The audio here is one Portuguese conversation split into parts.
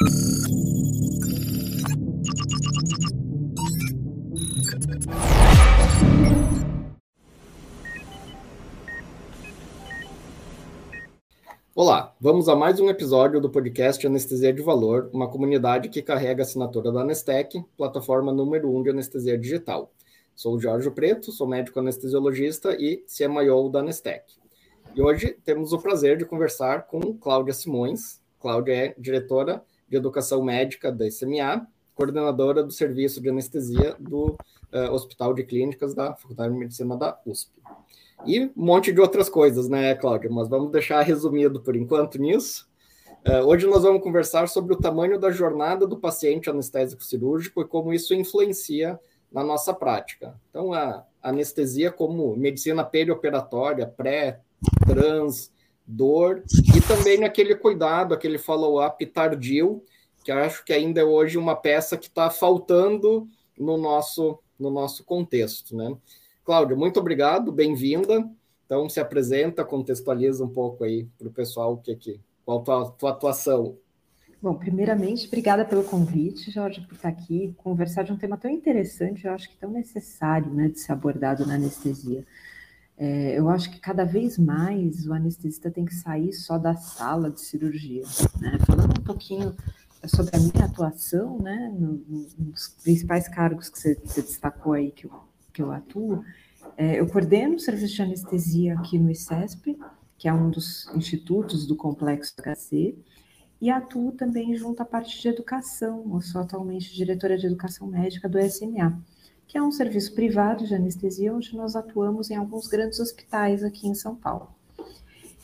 Olá, vamos a mais um episódio do podcast Anestesia de Valor, uma comunidade que carrega a assinatura da Anestec, plataforma número um de anestesia digital. Sou o Jorge Preto, sou médico anestesiologista e CMIO da Anestec. E hoje temos o prazer de conversar com Cláudia Simões. Cláudia é diretora de Educação Médica da SMA, coordenadora do Serviço de Anestesia do uh, Hospital de Clínicas da Faculdade de Medicina da USP. E um monte de outras coisas, né, Cláudia? Mas vamos deixar resumido por enquanto nisso. Uh, hoje nós vamos conversar sobre o tamanho da jornada do paciente anestésico cirúrgico e como isso influencia na nossa prática. Então, a anestesia como medicina perioperatória, pré, trans, dor, e também naquele cuidado, aquele follow-up tardio, que acho que ainda é hoje uma peça que está faltando no nosso, no nosso contexto, né? Cláudia, muito obrigado, bem-vinda. Então, se apresenta, contextualiza um pouco aí para o pessoal o que, que, qual a tua, tua atuação. Bom, primeiramente, obrigada pelo convite, Jorge, por estar aqui, conversar de um tema tão interessante, eu acho que tão necessário né, de ser abordado na anestesia. É, eu acho que cada vez mais o anestesista tem que sair só da sala de cirurgia. Né? Falando um pouquinho sobre a minha atuação, né, nos principais cargos que você, você destacou aí que eu, que eu atuo, é, eu coordeno o serviço de anestesia aqui no ICESP, que é um dos institutos do Complexo HC, e atuo também junto à parte de educação. Eu sou atualmente diretora de educação médica do SMA, que é um serviço privado de anestesia onde nós atuamos em alguns grandes hospitais aqui em São Paulo.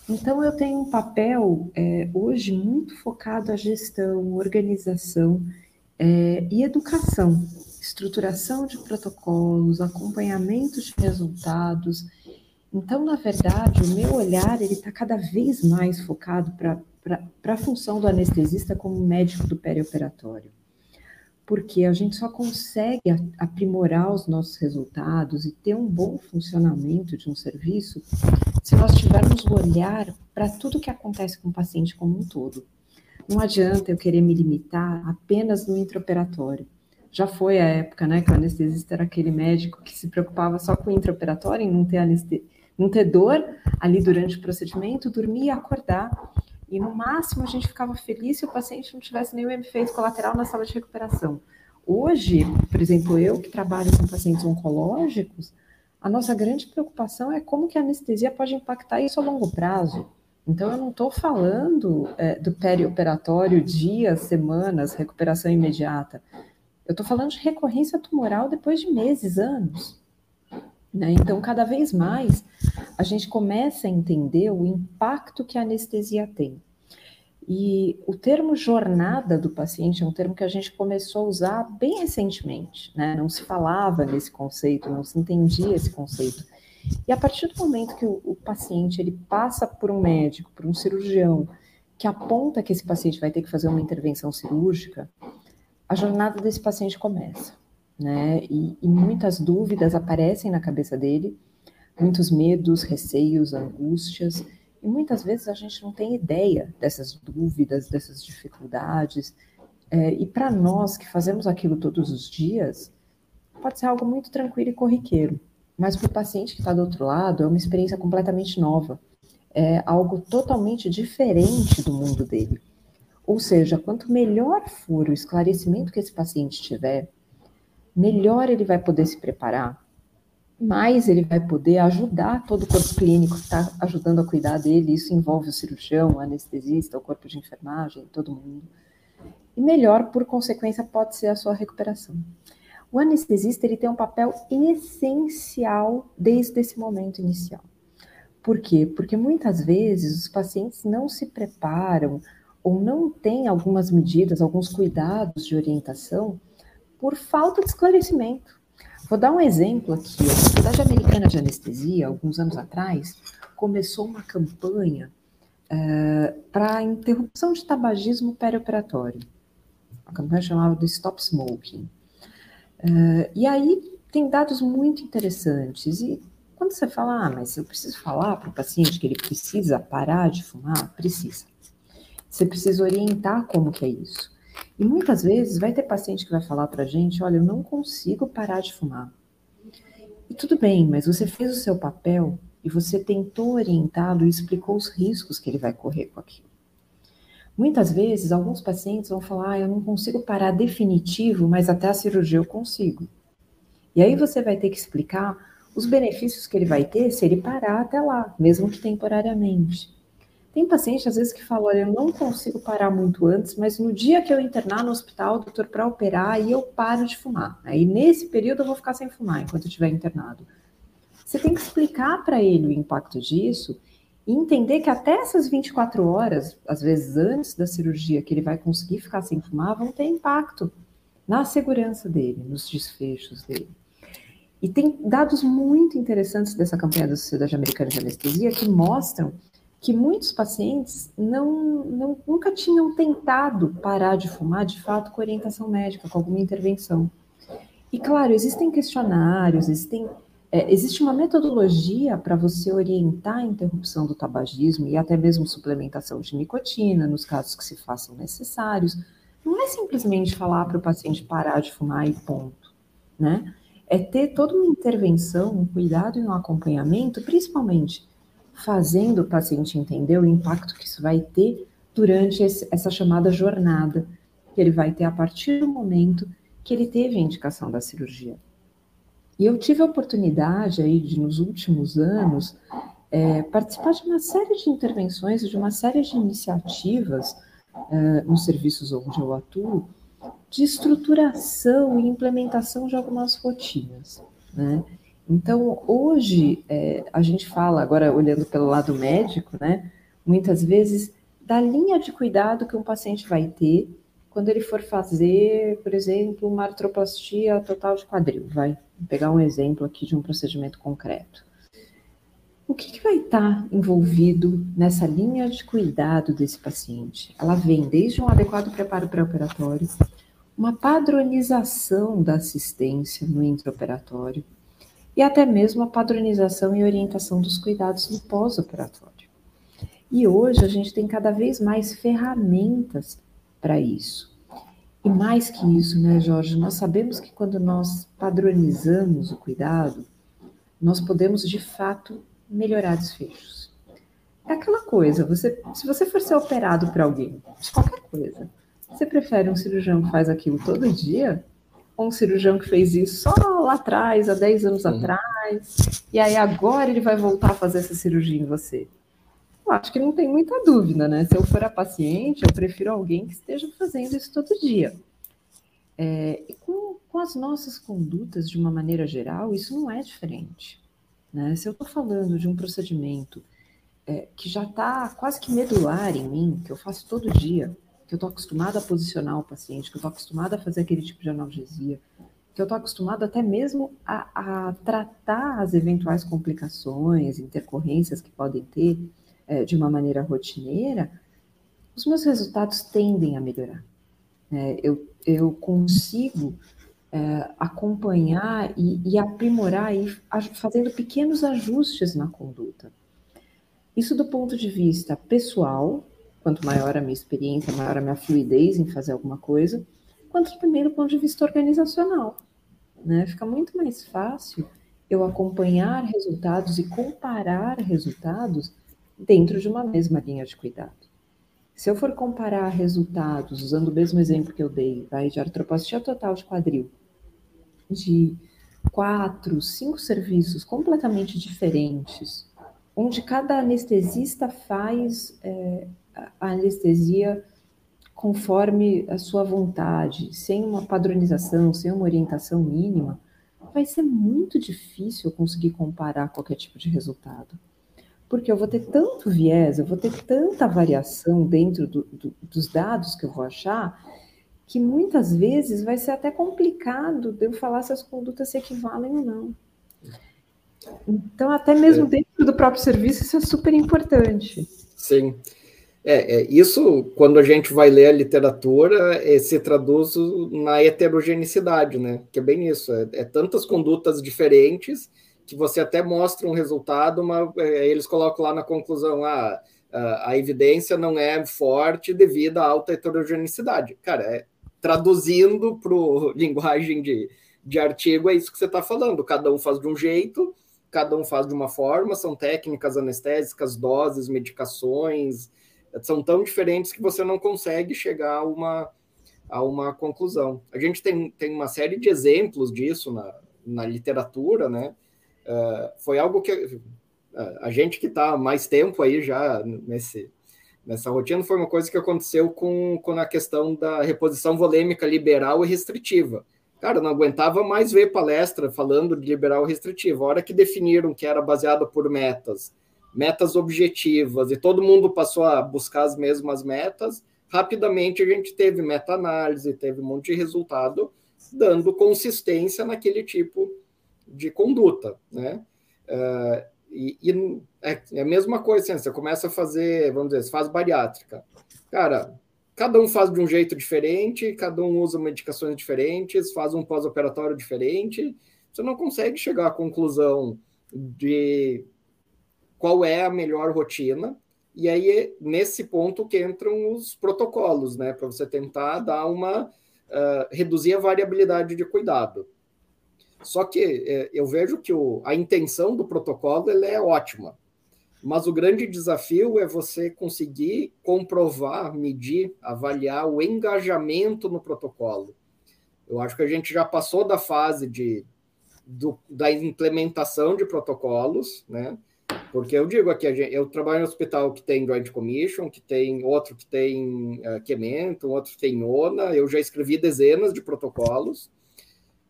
Então, eu tenho um papel é, hoje muito focado à gestão, organização é, e educação estruturação de protocolos, acompanhamento de resultados. Então, na verdade, o meu olhar ele está cada vez mais focado para a função do anestesista como médico do perioperatório. Porque a gente só consegue aprimorar os nossos resultados e ter um bom funcionamento de um serviço se nós tivermos o olhar para tudo que acontece com o paciente como um todo. Não adianta eu querer me limitar apenas no intraoperatório já foi a época, né, que o anestesista era aquele médico que se preocupava só com o intraoperatório, em não ter, aneste... não ter dor ali durante o procedimento, dormir e acordar. E no máximo a gente ficava feliz se o paciente não tivesse nenhum efeito colateral na sala de recuperação. Hoje, por exemplo, eu que trabalho com pacientes oncológicos, a nossa grande preocupação é como que a anestesia pode impactar isso a longo prazo. Então, eu não estou falando é, do perioperatório, dias, semanas, recuperação imediata. Eu estou falando de recorrência tumoral depois de meses, anos. Né? Então, cada vez mais, a gente começa a entender o impacto que a anestesia tem. E o termo jornada do paciente é um termo que a gente começou a usar bem recentemente, né? Não se falava nesse conceito, não se entendia esse conceito. E a partir do momento que o, o paciente ele passa por um médico, por um cirurgião, que aponta que esse paciente vai ter que fazer uma intervenção cirúrgica, a jornada desse paciente começa, né? E, e, muitas dúvidas aparecem na cabeça dele, muitos medos, receios, angústias, e muitas vezes a gente não tem ideia dessas dúvidas, dessas dificuldades. É, e para nós que fazemos aquilo todos os dias, pode ser algo muito tranquilo e corriqueiro, mas para o paciente que está do outro lado é uma experiência completamente nova, é algo totalmente diferente do mundo dele. Ou seja, quanto melhor for o esclarecimento que esse paciente tiver, melhor ele vai poder se preparar, mais ele vai poder ajudar todo o corpo clínico que está ajudando a cuidar dele. Isso envolve o cirurgião, o anestesista, o corpo de enfermagem, todo mundo. E melhor, por consequência, pode ser a sua recuperação. O anestesista ele tem um papel essencial desde esse momento inicial. Por quê? Porque muitas vezes os pacientes não se preparam ou não tem algumas medidas, alguns cuidados de orientação por falta de esclarecimento. Vou dar um exemplo aqui. A Sociedade Americana de Anestesia, alguns anos atrás, começou uma campanha uh, para interrupção de tabagismo perioperatório. A campanha chamava do Stop Smoking. Uh, e aí tem dados muito interessantes. E quando você fala, ah, mas eu preciso falar para o paciente que ele precisa parar de fumar, precisa. Você precisa orientar como que é isso. E muitas vezes vai ter paciente que vai falar para a gente: olha, eu não consigo parar de fumar. E tudo bem, mas você fez o seu papel e você tentou orientá-lo e explicou os riscos que ele vai correr com aquilo. Muitas vezes, alguns pacientes vão falar: ah, eu não consigo parar definitivo, mas até a cirurgia eu consigo. E aí você vai ter que explicar os benefícios que ele vai ter se ele parar até lá, mesmo que temporariamente. Tem paciente, às vezes, que fala: olha, eu não consigo parar muito antes, mas no dia que eu internar no hospital, doutor, para operar, aí eu paro de fumar. Aí nesse período eu vou ficar sem fumar enquanto eu estiver internado. Você tem que explicar para ele o impacto disso e entender que até essas 24 horas, às vezes antes da cirurgia, que ele vai conseguir ficar sem fumar, vão ter impacto na segurança dele, nos desfechos dele. E tem dados muito interessantes dessa campanha da Sociedade Americana de Anestesia que mostram que muitos pacientes não, não, nunca tinham tentado parar de fumar de fato com orientação médica, com alguma intervenção. E claro, existem questionários, existem é, existe uma metodologia para você orientar a interrupção do tabagismo e até mesmo suplementação de nicotina, nos casos que se façam necessários. Não é simplesmente falar para o paciente parar de fumar e ponto, né? É ter toda uma intervenção, um cuidado e um acompanhamento, principalmente fazendo o paciente entender o impacto que isso vai ter durante esse, essa chamada jornada que ele vai ter a partir do momento que ele teve a indicação da cirurgia. E eu tive a oportunidade aí de, nos últimos anos, é, participar de uma série de intervenções, de uma série de iniciativas é, nos serviços onde eu atuo, de estruturação e implementação de algumas rotinas, né? Então, hoje, é, a gente fala, agora olhando pelo lado médico, né, muitas vezes, da linha de cuidado que um paciente vai ter quando ele for fazer, por exemplo, uma artroplastia total de quadril, vai pegar um exemplo aqui de um procedimento concreto. O que, que vai estar envolvido nessa linha de cuidado desse paciente? Ela vem desde um adequado preparo pré-operatório, uma padronização da assistência no intraoperatório e até mesmo a padronização e orientação dos cuidados no pós-operatório. E hoje a gente tem cada vez mais ferramentas para isso. E mais que isso, né, Jorge, nós sabemos que quando nós padronizamos o cuidado, nós podemos de fato melhorar desfechos. É aquela coisa, você, se você for ser operado por alguém, de qualquer coisa, você prefere um cirurgião que faz aquilo todo dia um cirurgião que fez isso só lá atrás, há 10 anos uhum. atrás, e aí agora ele vai voltar a fazer essa cirurgia em você? Eu acho que não tem muita dúvida, né? Se eu for a paciente, eu prefiro alguém que esteja fazendo isso todo dia. É, e com, com, as nossas condutas, de uma maneira geral, isso não é diferente. Né? Se eu estou falando de um procedimento é, que já está quase que medular em mim, que eu faço todo dia, que eu estou acostumada a posicionar o paciente, que eu estou acostumada a fazer aquele tipo de analgesia, que eu estou acostumada até mesmo a, a, tratar as eventuais complicações, intercorrências que podem ter, é, de uma maneira rotineira, os meus resultados tendem a melhorar. É, eu, eu consigo é, acompanhar e, e aprimorar e fazendo pequenos ajustes na conduta. Isso do ponto de vista pessoal, quanto maior a minha experiência, maior a minha fluidez em fazer alguma coisa, quanto também do ponto de vista organizacional. Né? Fica muito mais fácil eu acompanhar resultados e comparar resultados dentro de uma mesma linha de cuidado. Se eu for comparar resultados, usando o mesmo exemplo que eu dei, vai de artroplastia total de quadril, de quatro, cinco serviços completamente diferentes, onde cada anestesista faz é, a anestesia conforme a sua vontade, sem uma padronização, sem uma orientação mínima, vai ser muito difícil conseguir comparar qualquer tipo de resultado porque eu vou ter tanto viés, eu vou ter tanta variação dentro do, do, dos dados que eu vou achar, que muitas vezes vai ser até complicado de eu falar se as condutas se equivalem ou não. Então, até mesmo é. dentro do próprio serviço, isso é super importante. Sim. É, é, isso, quando a gente vai ler a literatura, é, se traduz na heterogeneidade, né? Que é bem isso, é, é tantas condutas diferentes que você até mostra um resultado, mas é, eles colocam lá na conclusão, ah, a evidência não é forte devido à alta heterogeneidade. Cara, é, traduzindo para linguagem de, de artigo, é isso que você está falando. Cada um faz de um jeito, cada um faz de uma forma, são técnicas anestésicas, doses, medicações, são tão diferentes que você não consegue chegar a uma, a uma conclusão. A gente tem, tem uma série de exemplos disso na, na literatura, né? Uh, foi algo que uh, a gente que está mais tempo aí já nesse, nessa rotina foi uma coisa que aconteceu com, com a questão da reposição volêmica liberal e restritiva. Cara, não aguentava mais ver palestra falando de liberal restritiva. A hora que definiram que era baseada por metas, metas objetivas, e todo mundo passou a buscar as mesmas metas, rapidamente a gente teve meta-análise, teve um monte de resultado dando consistência naquele tipo de conduta, né? Uh, e, e é, é, a mesma coisa, assim, você começa a fazer, vamos dizer, faz bariátrica. Cara, cada um faz de um jeito diferente, cada um usa medicações diferentes, faz um pós-operatório diferente. Você não consegue chegar à conclusão de qual é a melhor rotina. E aí, nesse ponto que entram os protocolos, né? Para você tentar dar uma. Uh, reduzir a variabilidade de cuidado. Só que é, eu vejo que o, a intenção do protocolo é ótima, mas o grande desafio é você conseguir comprovar, medir, avaliar o engajamento no protocolo. Eu acho que a gente já passou da fase de, do, da implementação de protocolos, né? Porque eu digo aqui, eu trabalho em um hospital que tem Joint Commission, que tem outro que tem uh, Quemento, outro que tem ONA, eu já escrevi dezenas de protocolos,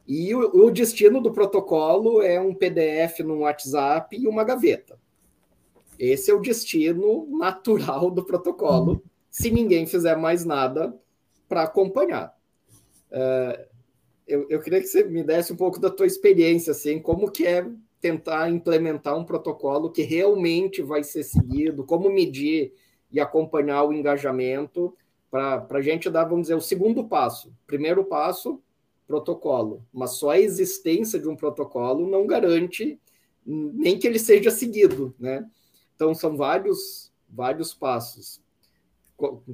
e o, o, destino do protocolo é um PDF no WhatsApp e uma gaveta. Esse é o destino natural do protocolo, uhum. se ninguém fizer mais nada para acompanhar. Uh, eu, eu queria que você me desse um pouco da tua experiência, assim, como que é tentar implementar um protocolo que realmente vai ser seguido, como medir e acompanhar o engajamento para a gente dar, vamos dizer, o segundo passo. Primeiro passo, protocolo, mas só a existência de um protocolo não garante nem que ele seja seguido, né? Então são vários vários passos.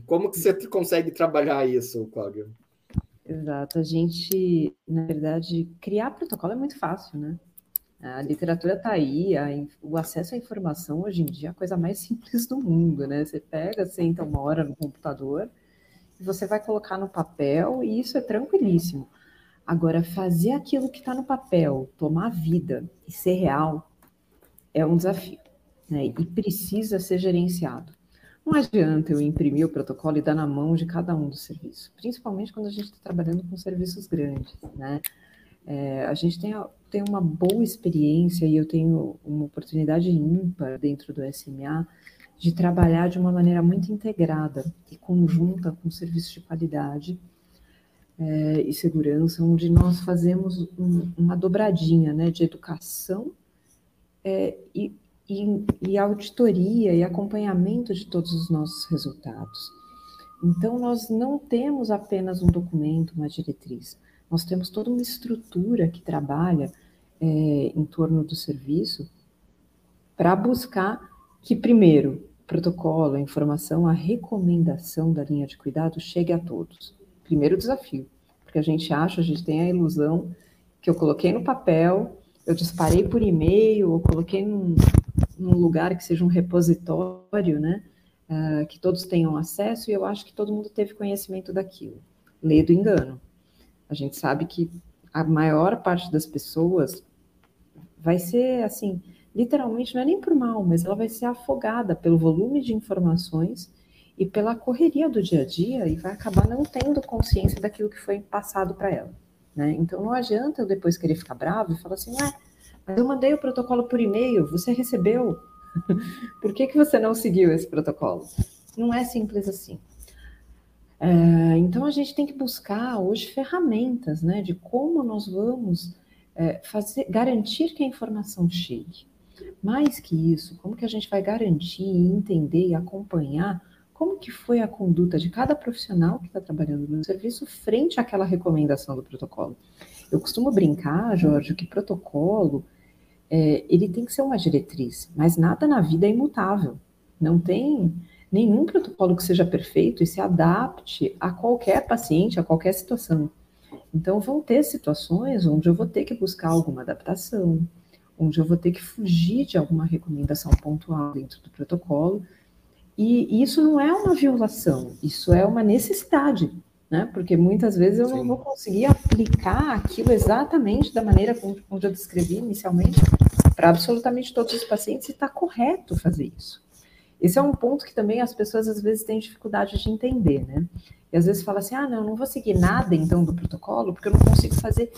Como que você consegue trabalhar isso, Cláudio? Exato. A gente, na verdade, criar protocolo é muito fácil, né? A literatura está aí, a, o acesso à informação hoje em dia é a coisa mais simples do mundo, né? Você pega, senta uma hora no computador você vai colocar no papel e isso é tranquilíssimo. Agora, fazer aquilo que está no papel, tomar vida e ser real, é um desafio, né? E precisa ser gerenciado. Não adianta eu imprimir o protocolo e dar na mão de cada um do serviço, principalmente quando a gente está trabalhando com serviços grandes, né? É, a gente tem, tem uma boa experiência e eu tenho uma oportunidade ímpar dentro do SMA de trabalhar de uma maneira muito integrada e conjunta com serviços de qualidade é, e segurança, onde nós fazemos um, uma dobradinha né, de educação é, e, e, e auditoria e acompanhamento de todos os nossos resultados. Então, nós não temos apenas um documento, uma diretriz, nós temos toda uma estrutura que trabalha é, em torno do serviço para buscar que, primeiro, o protocolo, a informação, a recomendação da linha de cuidado chegue a todos primeiro desafio, porque a gente acha, a gente tem a ilusão que eu coloquei no papel, eu disparei por e-mail, ou coloquei num, num lugar que seja um repositório, né? Uh, que todos tenham acesso, e eu acho que todo mundo teve conhecimento daquilo. Lê do engano. A gente sabe que a maior parte das pessoas vai ser assim, literalmente, não é nem por mal, mas ela vai ser afogada pelo volume de informações e pela correria do dia a dia e vai acabar não tendo consciência daquilo que foi passado para ela. Né? Então não adianta eu depois querer ficar bravo e falar assim, ah, mas eu mandei o protocolo por e-mail, você recebeu? por que, que você não seguiu esse protocolo? Não é simples assim. É, então a gente tem que buscar hoje ferramentas né, de como nós vamos é, fazer, garantir que a informação chegue. Mais que isso, como que a gente vai garantir, entender e acompanhar como que foi a conduta de cada profissional que está trabalhando no serviço frente àquela recomendação do protocolo. Eu costumo brincar, Jorge, que protocolo é, ele tem que ser uma diretriz, mas nada na vida é imutável. Não tem nenhum protocolo que seja perfeito e se adapte a qualquer paciente, a qualquer situação. Então, vão ter situações onde eu vou ter que buscar alguma adaptação, onde eu vou ter que fugir de alguma recomendação pontual dentro do protocolo. E isso não é uma violação, isso é uma necessidade, né? Porque muitas vezes eu Sim. não vou conseguir aplicar aquilo exatamente da maneira como, como eu descrevi inicialmente para absolutamente todos os pacientes e está correto fazer isso. Esse é um ponto que também as pessoas às vezes têm dificuldade de entender, né? E às vezes fala assim: ah, não, não vou seguir nada então do protocolo, porque eu não consigo fazer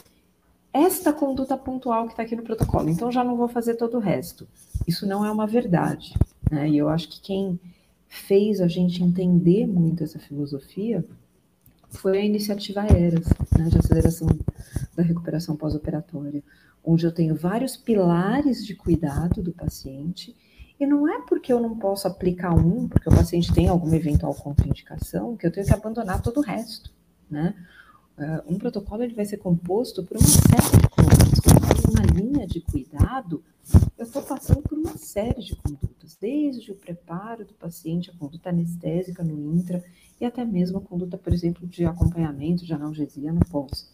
esta conduta pontual que está aqui no protocolo, então já não vou fazer todo o resto. Isso não é uma verdade, né? E eu acho que quem fez a gente entender muito essa filosofia foi a iniciativa ERAS, né, de aceleração da recuperação pós-operatória, onde eu tenho vários pilares de cuidado do paciente e não é porque eu não posso aplicar um, porque o paciente tem alguma eventual contraindicação, que eu tenho que abandonar todo o resto, né? Uh, um protocolo ele vai ser composto por uma série de condutas. Quando uma linha de cuidado, eu estou passando por uma série de condutas, desde o preparo do paciente, a conduta anestésica no intra e até mesmo a conduta, por exemplo, de acompanhamento de analgesia no pós.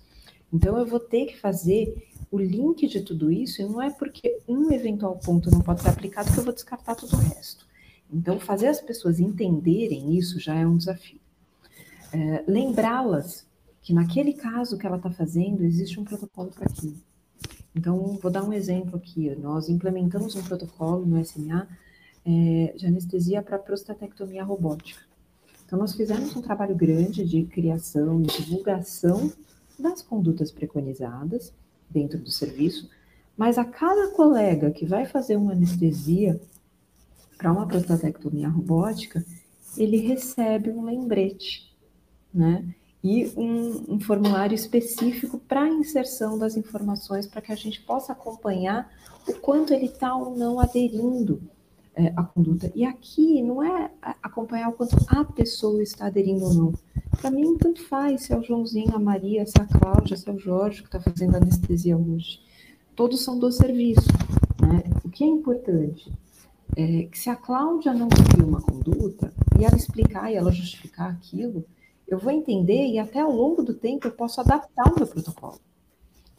Então, eu vou ter que fazer o link de tudo isso, e não é porque um eventual ponto não pode ser aplicado que eu vou descartar todo o resto. Então, fazer as pessoas entenderem isso já é um desafio. É, Lembrá-las que naquele caso que ela está fazendo, existe um protocolo para aquilo. Então, vou dar um exemplo aqui. Nós implementamos um protocolo no SMA é, de anestesia para prostatectomia robótica. Então, nós fizemos um trabalho grande de criação e divulgação das condutas preconizadas dentro do serviço, mas a cada colega que vai fazer uma anestesia para uma prostatectomia robótica, ele recebe um lembrete, né? E um, um formulário específico para inserção das informações para que a gente possa acompanhar o quanto ele está ou não aderindo é, à conduta. E aqui não é acompanhar o quanto a pessoa está aderindo ou não, para mim, tanto faz se é o Joãozinho, a Maria, se é a Cláudia, se é o Jorge que está fazendo anestesia hoje. Todos são do serviço. Né? O que é importante é que se a Cláudia não seguir uma conduta e ela explicar e ela justificar aquilo, eu vou entender e até ao longo do tempo eu posso adaptar o meu protocolo.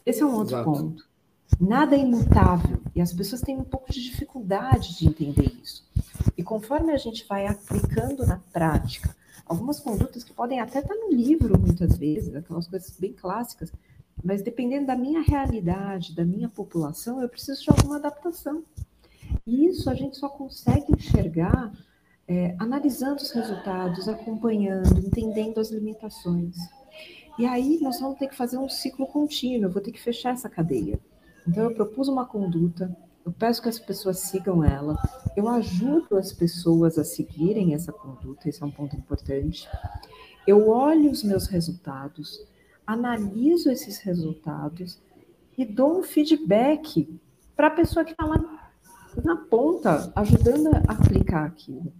Esse é um outro Exato. ponto. Nada é imutável e as pessoas têm um pouco de dificuldade de entender isso. E conforme a gente vai aplicando na prática algumas condutas que podem até estar no livro, muitas vezes, aquelas coisas bem clássicas, mas dependendo da minha realidade, da minha população, eu preciso de alguma adaptação. E isso a gente só consegue enxergar é, analisando os resultados, acompanhando, entendendo as limitações. E aí nós vamos ter que fazer um ciclo contínuo, eu vou ter que fechar essa cadeia. Então eu propus uma conduta, eu peço que as pessoas sigam ela, eu ajudo as pessoas a seguirem essa conduta, esse é um ponto importante. Eu olho os meus resultados, analiso esses resultados e dou um feedback para a pessoa que está lá na ponta, ajudando a aplicar aquilo.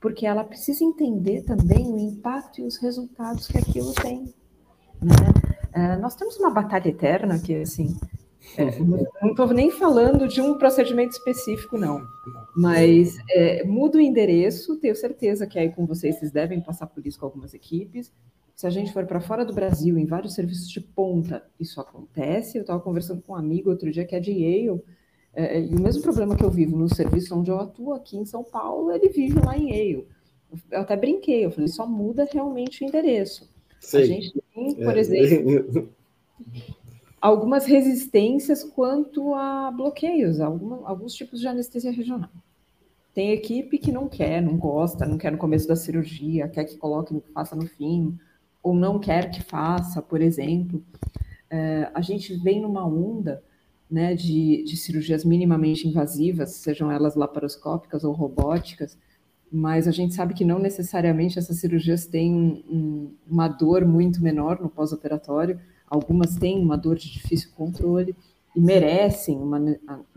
Porque ela precisa entender também o impacto e os resultados que aquilo tem. Né? É, nós temos uma batalha eterna que, assim, é, não estou nem falando de um procedimento específico, não. Mas é, muda o endereço, tenho certeza que aí com vocês vocês devem passar por isso com algumas equipes. Se a gente for para fora do Brasil, em vários serviços de ponta, isso acontece. Eu estava conversando com um amigo outro dia que é de Yale, é, e o mesmo problema que eu vivo no serviço onde eu atuo aqui em São Paulo, ele vive lá em Yale. Eu até brinquei, eu falei, só muda realmente o endereço. A gente tem, por é. exemplo, algumas resistências quanto a bloqueios, alguns tipos de anestesia regional. Tem equipe que não quer, não gosta, não quer no começo da cirurgia, quer que coloque, faça no fim, ou não quer que faça, por exemplo. É, a gente vem numa onda né, de, de cirurgias minimamente invasivas, sejam elas laparoscópicas ou robóticas, mas a gente sabe que não necessariamente essas cirurgias têm um, uma dor muito menor no pós-operatório, Algumas têm uma dor de difícil controle e merecem uma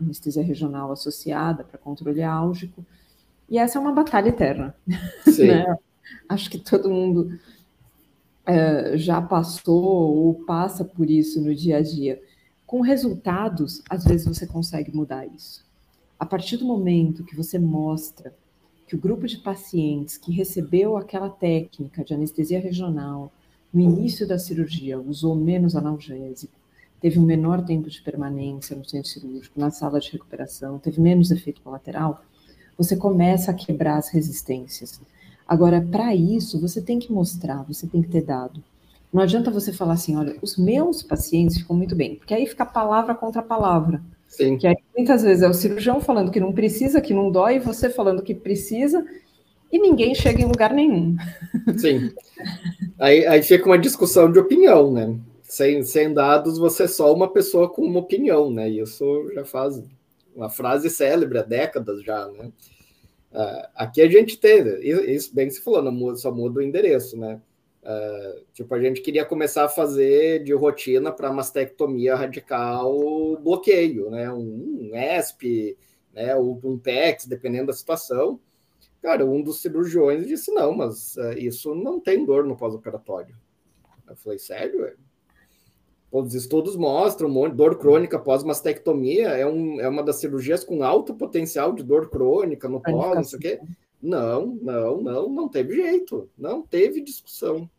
anestesia regional associada para controle álgico. E essa é uma batalha eterna. né? Acho que todo mundo é, já passou ou passa por isso no dia a dia. Com resultados, às vezes você consegue mudar isso. A partir do momento que você mostra que o grupo de pacientes que recebeu aquela técnica de anestesia regional no início da cirurgia usou menos analgésico, teve um menor tempo de permanência no centro cirúrgico, na sala de recuperação, teve menos efeito colateral, você começa a quebrar as resistências. Agora, para isso, você tem que mostrar, você tem que ter dado. Não adianta você falar assim, olha, os meus pacientes ficam muito bem, porque aí fica palavra contra palavra. Sim. Que aí, muitas vezes é o cirurgião falando que não precisa, que não dói, você falando que precisa, e ninguém chega em lugar nenhum. Sim. Aí, aí fica uma discussão de opinião, né? Sem, sem dados, você é só uma pessoa com uma opinião, né? Isso já faz uma frase célebre há décadas já, né? Uh, aqui a gente teve, isso bem que você falou, não, só muda o endereço, né? Uh, tipo, a gente queria começar a fazer de rotina para mastectomia radical bloqueio, né? Um, um ESP, né? Ou um PEX, dependendo da situação. Cara, um dos cirurgiões disse: não, mas uh, isso não tem dor no pós-operatório. Eu falei: sério? Os estudos mostram um monte, dor crônica pós-mastectomia é, um, é uma das cirurgias com alto potencial de dor crônica no pós, não sei o quê. Não, não, não, não teve jeito, não teve discussão,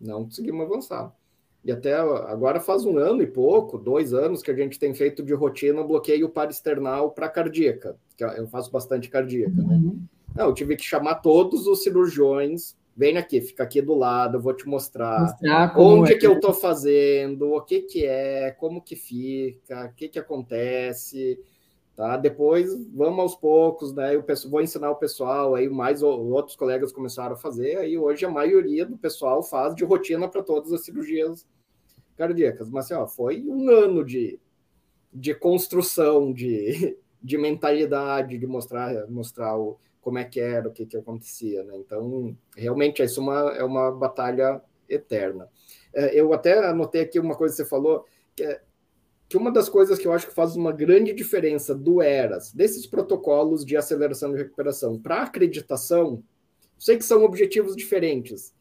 não conseguimos avançar. E até agora faz um ano e pouco, dois anos que a gente tem feito de rotina bloqueio parasternal para cardíaca, que eu faço bastante cardíaca, né? Uhum. Não, eu tive que chamar todos os cirurgiões, vem aqui, fica aqui do lado, eu vou te mostrar, mostrar onde é que eu estou fazendo, o que que é, como que fica, o que que acontece, Tá? Depois vamos aos poucos, né? Eu vou ensinar o pessoal, aí mais outros colegas começaram a fazer, aí hoje a maioria do pessoal faz de rotina para todas as cirurgias cardíacas. Mas assim, ó, foi um ano de, de construção, de, de mentalidade, de mostrar, mostrar o, como é que era, o que, que acontecia, né? Então, realmente, isso é uma, é uma batalha eterna. É, eu até anotei aqui uma coisa que você falou, que é que uma das coisas que eu acho que faz uma grande diferença do ERAS, desses protocolos de aceleração de recuperação, para acreditação, sei que são objetivos diferentes,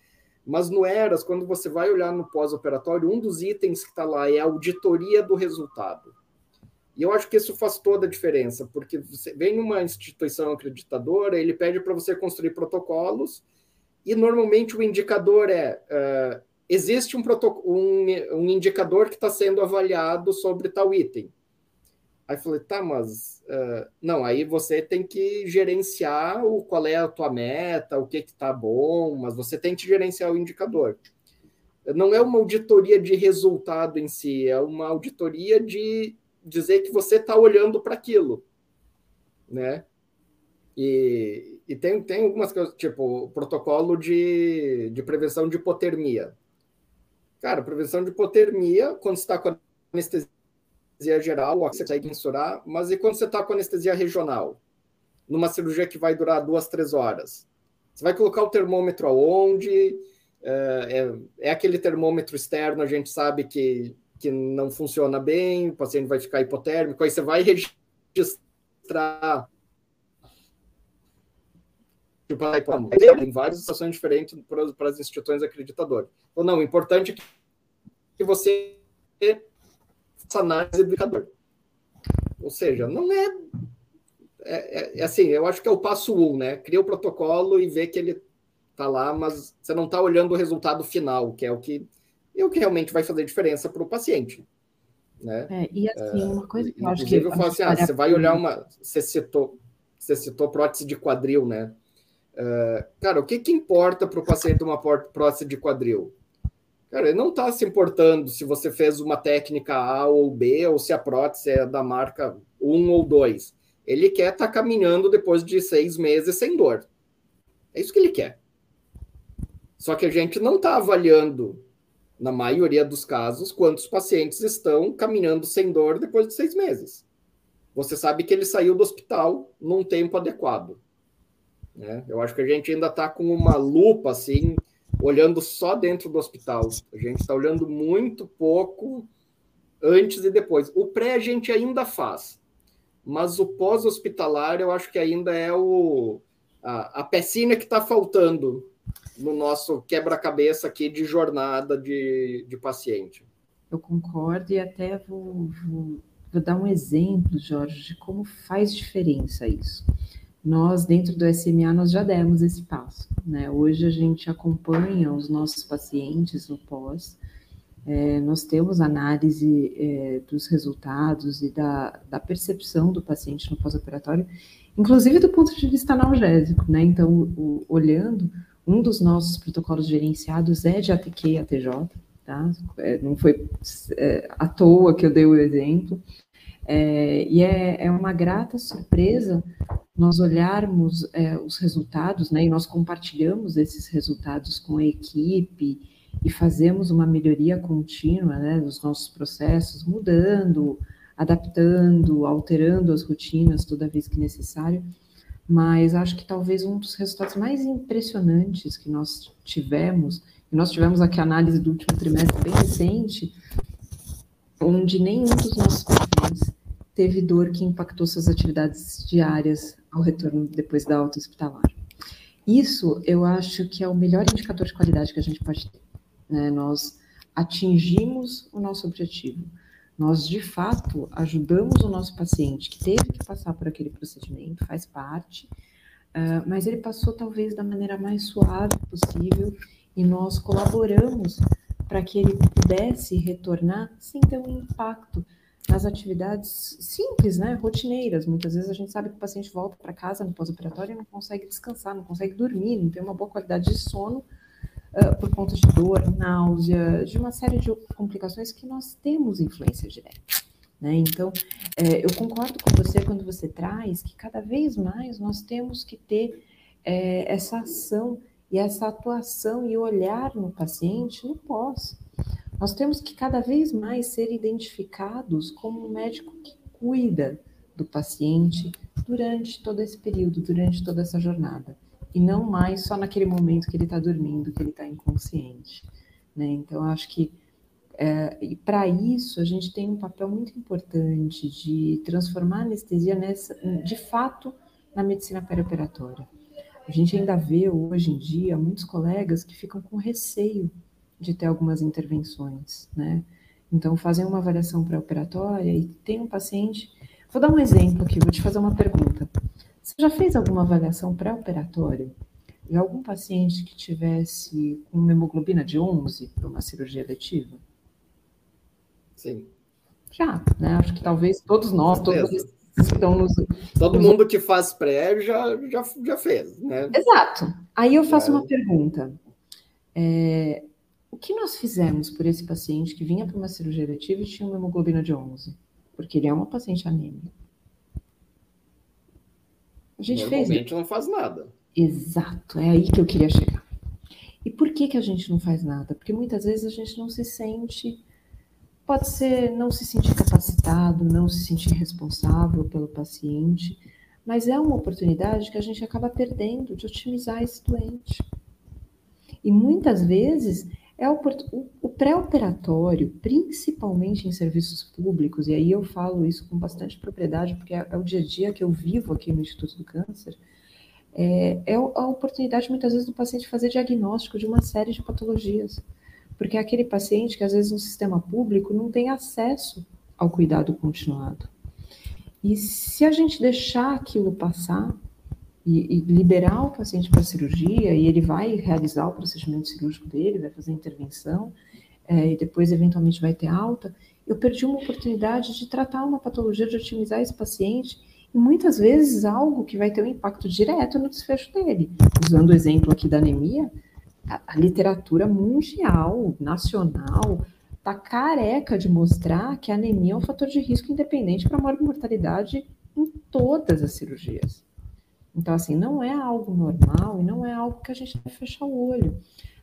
mas no ERAS, quando você vai olhar no pós-operatório, um dos itens que está lá é a auditoria do resultado. E eu acho que isso faz toda a diferença, porque você vem numa instituição acreditadora, ele pede para você construir protocolos, e normalmente o indicador é uh, existe um, um, um indicador que está sendo avaliado sobre tal item. Aí falei, tá, mas uh, não, aí você tem que gerenciar o qual é a tua meta, o que que tá bom, mas você tem que gerenciar o indicador. Não é uma auditoria de resultado em si, é uma auditoria de dizer que você está olhando para aquilo, né? E, e tem, tem algumas coisas, tipo, protocolo de, de prevenção de hipotermia. Cara, prevenção de hipotermia, quando você está com anestesia geral, você consegue mensurar, mas e quando você está com anestesia regional? Numa cirurgia que vai durar duas, três horas? Você vai colocar o termômetro aonde? É, é, é aquele termômetro externo, a gente sabe que, que não funciona bem, o paciente vai ficar hipotérmico, aí você vai registrar Tipo, em várias situações diferentes para, as instituições acreditadoras. Então, não, o importante é que você faça análise do indicador. Ou seja, não é, é, é, é, assim, eu acho que é o passo um, né? Cria o protocolo e vê que ele está lá, mas você não está olhando o resultado final, que é o que, é o que realmente vai fazer diferença para o paciente. Né? É, e assim, é, uma coisa que eu acho que. eu falo assim, ah, você vai olhar uma. Você citou, você citou prótese de quadril, né? Uh, cara, o que, que importa para o paciente uma prótese de quadril? Cara, ele não está se importando se você fez uma técnica A ou B, ou se a prótese é da marca 1 ou 2. Ele quer estar tá caminhando depois de seis meses sem dor. É isso que ele quer. Só que a gente não está avaliando, na maioria dos casos, quantos pacientes estão caminhando sem dor depois de seis meses. Você sabe que ele saiu do hospital num tempo adequado. Né? Eu acho que a gente ainda está com uma lupa assim, olhando só dentro do hospital. A gente está olhando muito pouco antes e depois. O pré a gente ainda faz, mas o pós-hospitalar eu acho que ainda é o, a, a pecinha que está faltando no nosso quebra-cabeça aqui de jornada de, de paciente. Eu concordo e até vou, vou, vou dar um exemplo, Jorge, de como faz diferença isso. nós, dentro do SMA, nós já demos esse passo. Né? Hoje a gente acompanha os nossos pacientes no pós, é, nós temos análise é, dos resultados e da, da percepção do paciente no pós-operatório, inclusive do ponto de vista analgésico, né? Então, o, olhando, um dos nossos protocolos gerenciados é de ATQ e ATJ, tá? É, não foi é, à toa que eu dei o exemplo. É, e é, é, uma grata surpresa nós olharmos é, os resultados, né, e nós compartilhamos esses resultados com a equipe e fazemos uma melhoria contínua né, dos nossos processos, mudando, adaptando, alterando as rotinas toda vez que necessário. Mas acho que talvez um dos resultados mais impressionantes que nós tivemos, e nós tivemos aqui a análise do último trimestre bem recente, onde nenhum dos nossos pacientes teve dor que impactou suas atividades diárias ao retorno depois da alta hospitalar. Isso eu acho que é o melhor indicador de qualidade que a gente pode ter. Né? Nós atingimos o nosso objetivo. Nós, de fato, ajudamos o nosso paciente que teve que passar por aquele procedimento, faz parte, uh, mas ele passou talvez da maneira mais suave possível e nós colaboramos para que ele pudesse retornar sem ter um impacto nas atividades simples, né, rotineiras. Muitas vezes a gente sabe que o paciente volta para casa no pós-operatório e não consegue descansar, não consegue dormir, não tem uma boa qualidade de sono uh, por conta de dor, náusea, de uma série de complicações que nós temos influência direta. Né? Então, é, eu concordo com você quando você traz que cada vez mais nós temos que ter é, essa ação e essa atuação e olhar no paciente no pós. Nós temos que cada vez mais ser identificados como um médico que cuida do paciente durante todo esse período, durante toda essa jornada e não mais só naquele momento que ele está dormindo, que ele está inconsciente. Né? Então, acho que é, e para isso a gente tem um papel muito importante de transformar a anestesia nessa, de fato, na medicina perioperatória. A gente ainda vê hoje em dia muitos colegas que ficam com receio de ter algumas intervenções, né? Então fazem uma avaliação pré-operatória e tem um paciente. Vou dar um exemplo aqui, vou te fazer uma pergunta. Você já fez alguma avaliação pré-operatória de algum paciente que tivesse uma hemoglobina de 11 para uma cirurgia letiva? Sim. Já, né? Acho que talvez todos nós, todos estão nos. Todo nos... mundo que faz pré já, já, já fez, né? Exato. Aí eu faço é. uma pergunta. É, o que nós fizemos por esse paciente que vinha para uma cirurgia letiva e tinha uma hemoglobina de 11? Porque ele é uma paciente anêmica. A gente Normalmente fez. não faz nada. Exato, é aí que eu queria chegar. E por que, que a gente não faz nada? Porque muitas vezes a gente não se sente. Pode ser não se sentir capacitado, não se sentir responsável pelo paciente, mas é uma oportunidade que a gente acaba perdendo de otimizar esse doente. E muitas vezes é o, o pré-operatório, principalmente em serviços públicos, e aí eu falo isso com bastante propriedade, porque é, é o dia a dia que eu vivo aqui no Instituto do Câncer, é, é a oportunidade muitas vezes do paciente fazer diagnóstico de uma série de patologias. Porque é aquele paciente que às vezes no sistema público não tem acesso ao cuidado continuado. E se a gente deixar aquilo passar, e, e liberar o paciente para a cirurgia, e ele vai realizar o procedimento cirúrgico dele, vai fazer a intervenção, é, e depois eventualmente vai ter alta, eu perdi uma oportunidade de tratar uma patologia, de otimizar esse paciente, e muitas vezes algo que vai ter um impacto direto no desfecho dele. Usando o exemplo aqui da anemia, a, a literatura mundial, nacional, está careca de mostrar que a anemia é um fator de risco independente para a mortalidade em todas as cirurgias. Então, assim, não é algo normal e não é algo que a gente vai fechar o olho.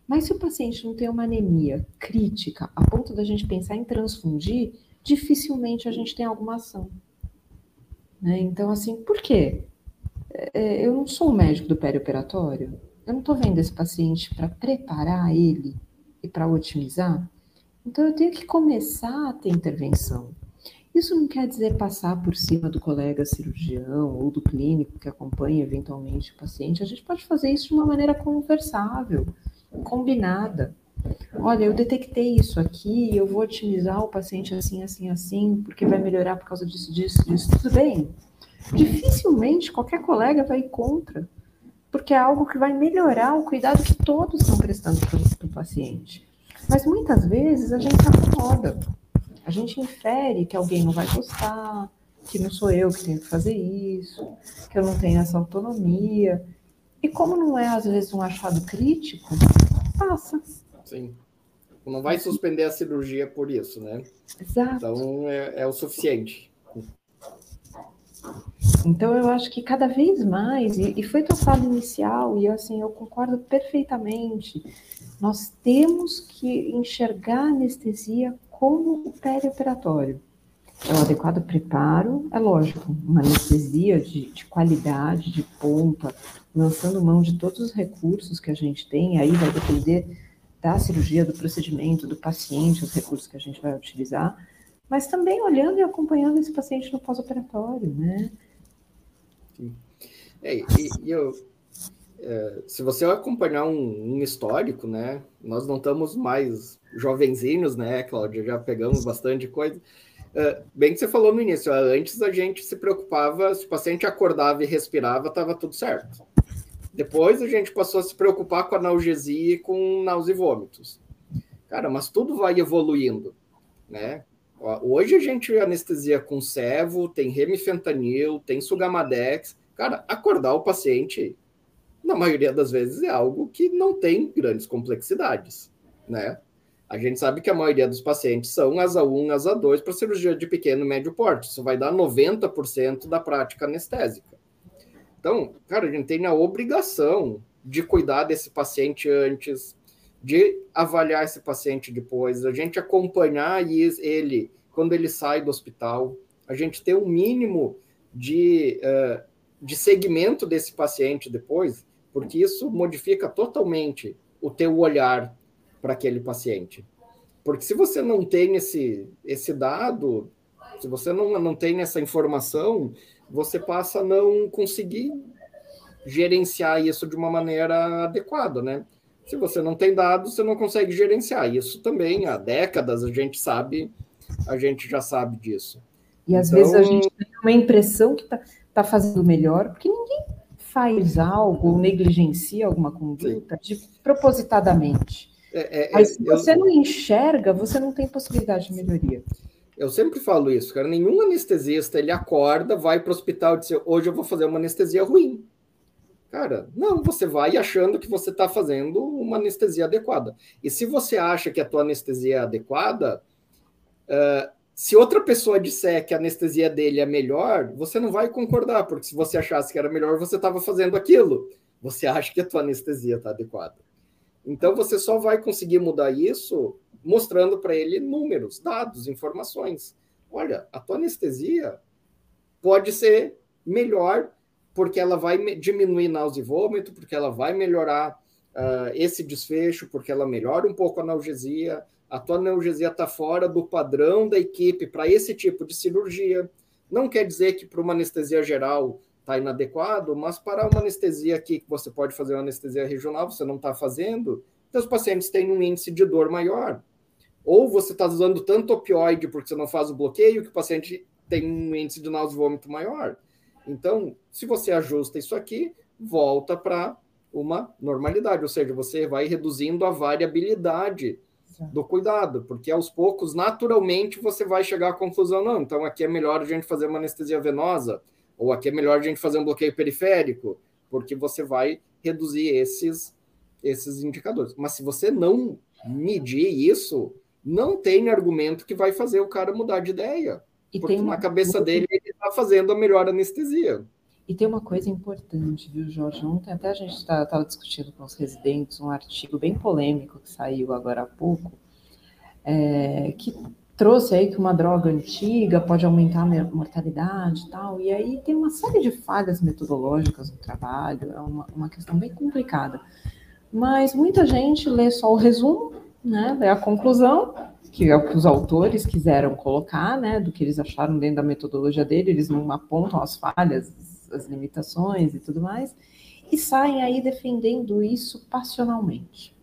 Mas se o paciente não tem uma anemia crítica, a ponto da gente pensar em transfundir, dificilmente a gente tem alguma ação. Né? Então, assim, por quê? É, eu não sou o médico do perioperatório, eu não estou vendo esse paciente para preparar ele e para otimizar. Então, eu tenho que começar a ter intervenção. Isso não quer dizer passar por cima do colega cirurgião ou do clínico que acompanha eventualmente o paciente. A gente pode fazer isso de uma maneira conversável, combinada. Olha, eu detectei isso aqui, eu vou otimizar o paciente assim, assim, assim, porque vai melhorar por causa disso, disso, disso. Tudo bem. dificilmente qualquer colega vai contra, porque é algo que vai melhorar o cuidado que todos estão prestando para o paciente. Mas muitas vezes a gente acomoda, a gente infere que alguém não vai gostar, que não sou eu que tenho que fazer isso, que eu não tenho essa autonomia. E como não é, às vezes, um achado crítico, passa. Sim. Não vai suspender a cirurgia por isso, né? Exato. Então é, é o suficiente. Então eu acho que cada vez mais, e, e foi tua fala inicial, e assim, eu concordo perfeitamente, nós temos que enxergar a anestesia como o perioperatório. É o adequado preparo, é lógico, uma anestesia de, de qualidade, de ponta, lançando mão de todos os recursos que a gente tem, aí vai depender da cirurgia, do procedimento, do paciente, os recursos que a gente vai utilizar, mas também olhando e acompanhando esse paciente no pós-operatório, né? Sim. É, e, e eu, é, se você acompanhar um, um, histórico, né? Nós não estamos mais jovenzinhos, né, Cláudia? Já pegamos bastante coisa. É, bem que você falou no início, antes a gente se preocupava, se o paciente acordava e respirava, estava tudo certo. Depois a gente passou a se preocupar com analgesia e com náusea e vômitos. Cara, mas tudo vai evoluindo, né? Hoje a gente anestesia com servo, tem remifentanil, tem sugamadex. Cara, acordar o paciente, na maioria das vezes, é algo que não tem grandes complexidades, né? A gente sabe que a maioria dos pacientes são asa 1, asa 2 para cirurgia de pequeno e médio porte. Isso vai dar 90% da prática anestésica. Então, cara, a gente tem a obrigação de cuidar desse paciente antes, de avaliar esse paciente depois, a gente acompanhar ele quando ele sai do hospital, a gente ter um mínimo de, uh, de segmento desse paciente depois, porque isso modifica totalmente o teu olhar para aquele paciente. Porque se você não tem esse, esse dado, se você não, não tem essa informação, você passa a não conseguir gerenciar isso de uma maneira adequada, né? Se você não tem dados, você não consegue gerenciar. Isso também há décadas a gente sabe, a gente já sabe disso. E às então... vezes a gente tem uma impressão que está tá fazendo melhor, porque ninguém faz algo ou negligencia alguma conduta de, propositadamente. É, é, Mas se eu... você não enxerga, você não tem possibilidade de melhoria. Eu sempre falo isso, cara. Nenhum anestesista ele acorda, vai para o hospital e diz: hoje eu vou fazer uma anestesia ruim. Cara, não, você vai achando que você está fazendo uma anestesia adequada. E se você acha que a tua anestesia é adequada, uh, se outra pessoa disser que a anestesia dele é melhor, você não vai concordar, porque se você achasse que era melhor, você estava fazendo aquilo. Você acha que a tua anestesia está adequada. Então você só vai conseguir mudar isso mostrando para ele números, dados, informações. Olha, a tua anestesia pode ser melhor porque ela vai diminuir náusea e vômito, porque ela vai melhorar uh, esse desfecho, porque ela melhora um pouco a analgesia. A tua analgesia está fora do padrão da equipe para esse tipo de cirurgia. Não quer dizer que para uma anestesia geral está inadequado, mas para uma anestesia aqui, que você pode fazer uma anestesia regional, você não está fazendo, então os pacientes têm um índice de dor maior. Ou você está usando tanto opioide porque você não faz o bloqueio, que o paciente tem um índice de náusea e vômito maior. Então, se você ajusta isso aqui, volta para uma normalidade, ou seja, você vai reduzindo a variabilidade do cuidado, porque aos poucos, naturalmente, você vai chegar à conclusão, não, então aqui é melhor a gente fazer uma anestesia venosa, ou aqui é melhor a gente fazer um bloqueio periférico, porque você vai reduzir esses, esses indicadores. Mas se você não medir isso, não tem argumento que vai fazer o cara mudar de ideia. E porque uma... na cabeça dele ele está fazendo a melhor anestesia. E tem uma coisa importante, viu, Jorge? Ontem até a gente estava tá, discutindo com os residentes um artigo bem polêmico que saiu agora há pouco, é, que trouxe aí que uma droga antiga pode aumentar a mortalidade e tal, e aí tem uma série de falhas metodológicas no trabalho, é uma, uma questão bem complicada. Mas muita gente lê só o resumo, né, lê a conclusão, que é o que os autores quiseram colocar, né, do que eles acharam dentro da metodologia dele, eles não apontam as falhas, as limitações e tudo mais, e saem aí defendendo isso passionalmente.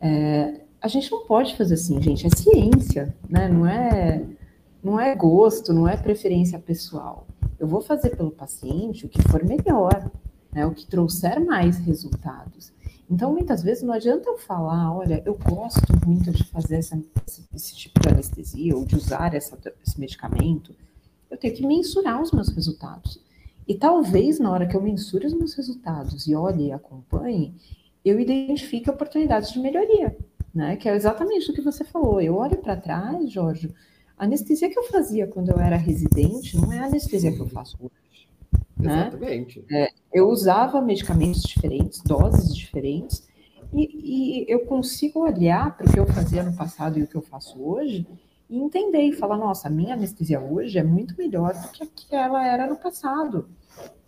É, a gente não pode fazer assim, gente, é ciência, né, não é, não é gosto, não é preferência pessoal. Eu vou fazer pelo paciente o que for melhor, né? o que trouxer mais resultados. Então, muitas vezes não adianta eu falar, olha, eu gosto muito de fazer essa, esse tipo de anestesia ou de usar essa, esse medicamento. Eu tenho que mensurar os meus resultados. E talvez na hora que eu mensure os meus resultados e olhe e acompanhe, eu identifique oportunidades de melhoria, né? Que é exatamente o que você falou. Eu olho para trás, Jorge, a anestesia que eu fazia quando eu era residente não é a anestesia que eu faço hoje. Né? Exatamente. É, eu usava medicamentos diferentes, doses diferentes, e, e eu consigo olhar para o que eu fazia no passado e o que eu faço hoje e entender e falar: nossa, a minha anestesia hoje é muito melhor do que ela era no passado.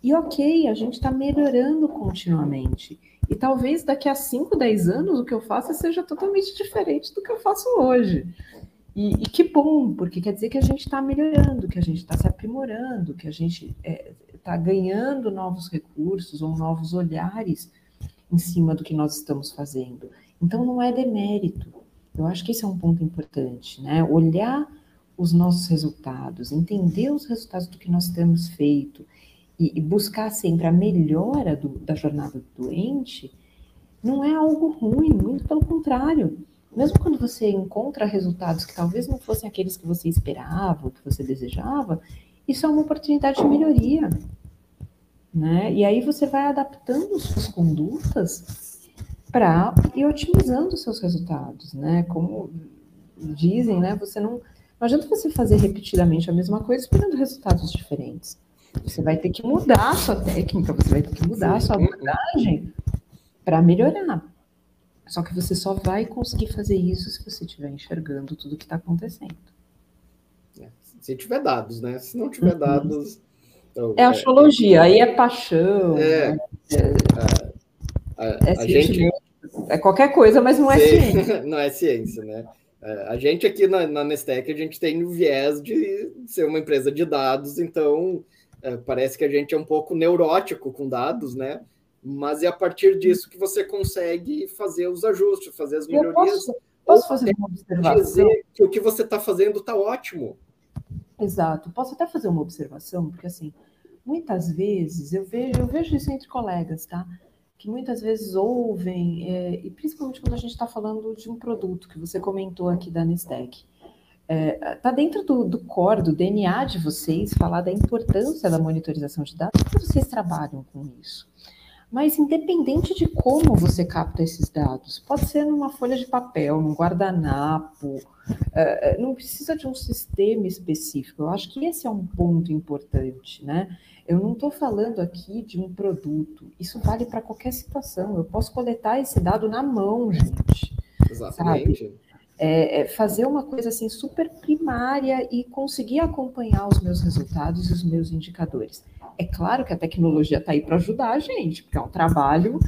E ok, a gente está melhorando continuamente. E talvez daqui a 5, 10 anos o que eu faça seja totalmente diferente do que eu faço hoje. E, e que bom, porque quer dizer que a gente está melhorando, que a gente está se aprimorando, que a gente está é, tá ganhando novos recursos ou novos olhares em cima do que nós estamos fazendo. Então não é demérito. Eu acho que esse é um ponto importante, né? Olhar os nossos resultados, entender os resultados do que nós temos feito e, e buscar sempre a melhora do, da jornada do doente, não é algo ruim, muito pelo contrário. Mesmo quando você encontra resultados que talvez não fossem aqueles que você esperava, que você desejava, isso é uma oportunidade de melhoria. Né? E aí você vai adaptando suas condutas para ir otimizando os seus resultados, né? Como dizem, né? Você não, não adianta você fazer repetidamente a mesma coisa esperando resultados diferentes. Você vai ter que mudar a sua técnica, você vai ter que mudar a sua abordagem para melhorar. Só que você só vai conseguir fazer isso se você estiver enxergando tudo que está acontecendo. É, se tiver dados, né? Se não tiver uhum. dados. Então, é astrologia, é, aí é paixão. É, né? é, a, a, a gente. É qualquer coisa, mas não é ciência. não é ciência, né? É, a gente aqui na, na Nestec, a gente tem o viés de ser uma empresa de dados, então é, parece que a gente é um pouco neurótico com dados, né? Mas é a partir disso que você consegue fazer os ajustes, fazer as melhorias. Eu posso, posso fazer uma observação? Dizer que o que você está fazendo está ótimo. Exato. Posso até fazer uma observação, porque assim, muitas vezes eu vejo, eu vejo isso entre colegas, tá? Que muitas vezes ouvem, é, e principalmente quando a gente está falando de um produto que você comentou aqui da Nestec é, tá dentro do, do core, do DNA de vocês, falar da importância da monitorização de dados, porque vocês trabalham com isso. Mas independente de como você capta esses dados, pode ser numa folha de papel, num guardanapo, é, é não precisa de um sistema específico. Eu acho que esse é um ponto importante, né? Eu não estou falando aqui de um produto. Isso vale para qualquer situação. Eu posso coletar esse dado na mão, gente. Exatamente. Sabe? É, é fazer uma coisa assim super primária e conseguir acompanhar os meus resultados e os meus indicadores. É claro que a tecnologia está aí para ajudar a gente, porque é um trabalho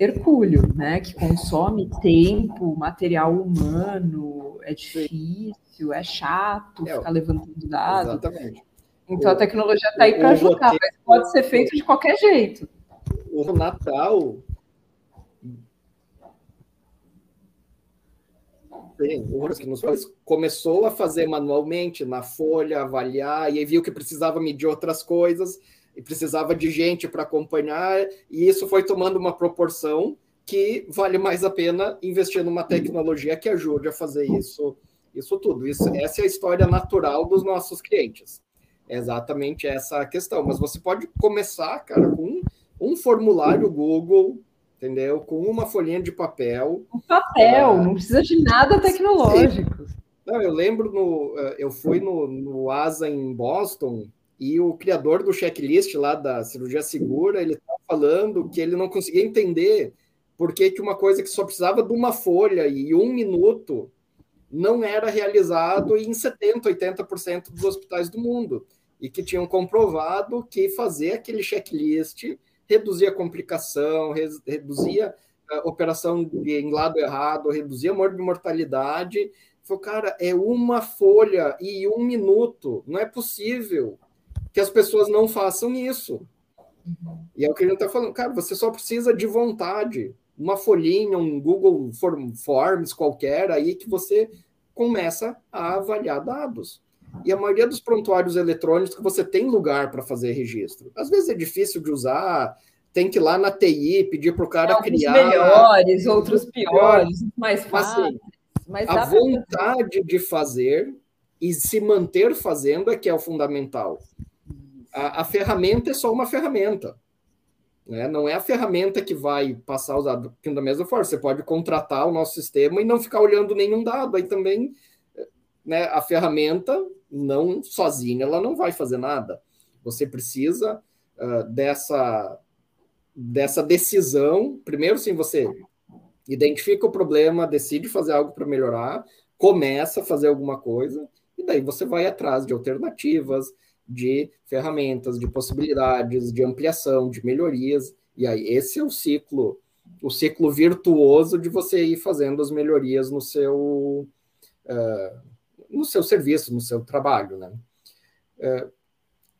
hercúleo, né? Que consome tempo, material humano, é difícil, é chato é, ficar levantando dados. Exatamente. Então o, a tecnologia está aí para ajudar, mas pode ser feito de qualquer jeito. O Natal O nos começou a fazer manualmente na folha, avaliar, e aí viu que precisava medir outras coisas, e precisava de gente para acompanhar, e isso foi tomando uma proporção que vale mais a pena investir numa tecnologia que ajude a fazer isso, isso tudo. Isso, essa é a história natural dos nossos clientes. É exatamente essa a questão. Mas você pode começar, cara, com um formulário Google entendeu? Com uma folhinha de papel. Um papel, ah, não precisa de nada tecnológico. Sim. Não, eu lembro, no, eh, eu fui no, no ASA em Boston e o criador do checklist lá da cirurgia segura, ele estava falando que ele não conseguia entender por que, que uma coisa que só precisava de uma folha e um minuto não era realizado em 70%, 80% dos hospitais do mundo. E que tinham comprovado que fazer aquele checklist reduzia complicação, reduzia a operação em lado errado, reduzia a mortalidade. Falei, cara, é uma folha e um minuto. Não é possível que as pessoas não façam isso. E é o que a gente está falando, cara, você só precisa de vontade. Uma folhinha, um Google Forms qualquer aí que você começa a avaliar dados. E a maioria dos prontuários eletrônicos você tem lugar para fazer registro. Às vezes é difícil de usar, tem que ir lá na TI pedir para o cara Alguns criar. melhores, outros piores, mais fáceis. Mas, assim, a vontade de fazer e se manter fazendo é que é o fundamental. A, a ferramenta é só uma ferramenta. Né? Não é a ferramenta que vai passar os dados. Da mesma forma, você pode contratar o nosso sistema e não ficar olhando nenhum dado. Aí também né, a ferramenta não sozinha ela não vai fazer nada. Você precisa uh, dessa dessa decisão. Primeiro, sim, você identifica o problema, decide fazer algo para melhorar, começa a fazer alguma coisa e daí você vai atrás de alternativas, de ferramentas, de possibilidades, de ampliação, de melhorias. E aí esse é o ciclo, o ciclo virtuoso de você ir fazendo as melhorias no seu uh, no seu serviço, no seu trabalho, né? Uh,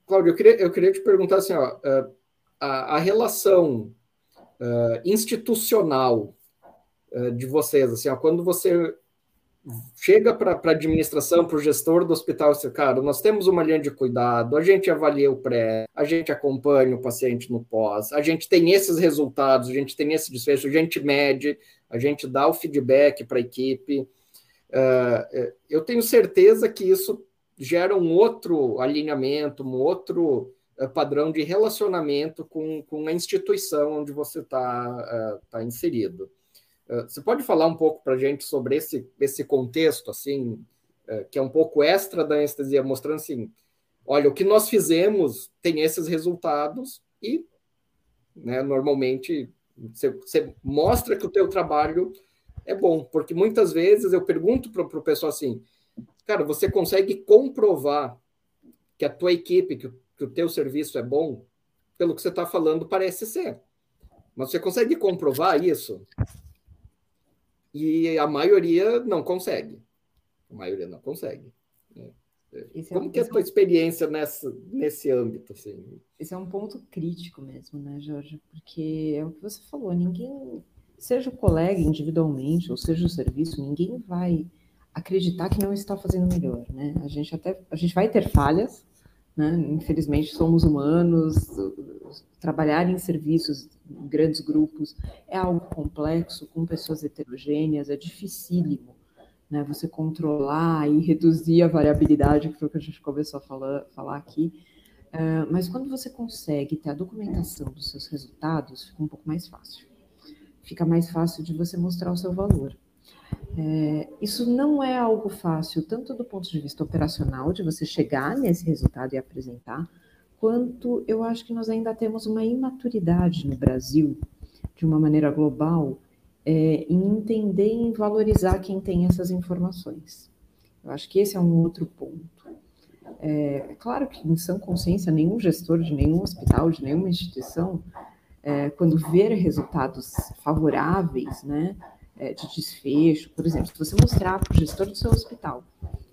Cláudio, eu queria, eu queria te perguntar assim, ó, uh, a, a, relação institucional de vocês, assim, ó, quando você chega para a administração, para o gestor do hospital, assim, cara, nós temos uma linha de cuidado, a gente avalia o pré, a gente acompanha o paciente no pós, a gente tem esses resultados, a gente tem esse desfecho, a gente mede, a gente dá o feedback para a equipe. Uh, eu tenho certeza que isso gera um outro alinhamento, um outro uh, padrão de relacionamento com, com a instituição onde você está uh, tá inserido. Você pode falar um pouco para a gente sobre esse, esse contexto, assim, que é um pouco extra da anestesia, mostrando assim, olha, o que nós fizemos tem esses resultados e, né, normalmente, você, você mostra que o teu trabalho é bom, porque muitas vezes eu pergunto para o pessoal assim, cara, você consegue comprovar que a tua equipe, que o, que o teu serviço é bom? Pelo que você está falando, parece ser. Mas você consegue comprovar isso? e a maioria não consegue. A maioria não consegue. Né? Esse Como é, que é a tua é experiência nessa, nesse âmbito? Assim? Esse é um ponto crítico mesmo, né, Jorge? Porque é o que você falou, ninguém, seja o colega individualmente, ou seja o serviço, ninguém vai acreditar que não está fazendo melhor, né? A gente até, a gente vai ter falhas, né? Infelizmente somos humanos, trabalhar em serviços grandes grupos, é algo complexo, com pessoas heterogêneas, é dificílimo, né? Você controlar e reduzir a variabilidade, que foi o que a gente começou a falar, falar aqui. Uh, mas quando você consegue ter a documentação dos seus resultados, fica um pouco mais fácil. Fica mais fácil de você mostrar o seu valor. É, isso não é algo fácil, tanto do ponto de vista operacional, de você chegar nesse resultado e apresentar, quanto eu acho que nós ainda temos uma imaturidade no Brasil, de uma maneira global, é, em entender e valorizar quem tem essas informações. Eu acho que esse é um outro ponto. É, é claro que, em sã consciência, nenhum gestor de nenhum hospital, de nenhuma instituição, é, quando ver resultados favoráveis, né, é, de desfecho, por exemplo, se você mostrar para o gestor do seu hospital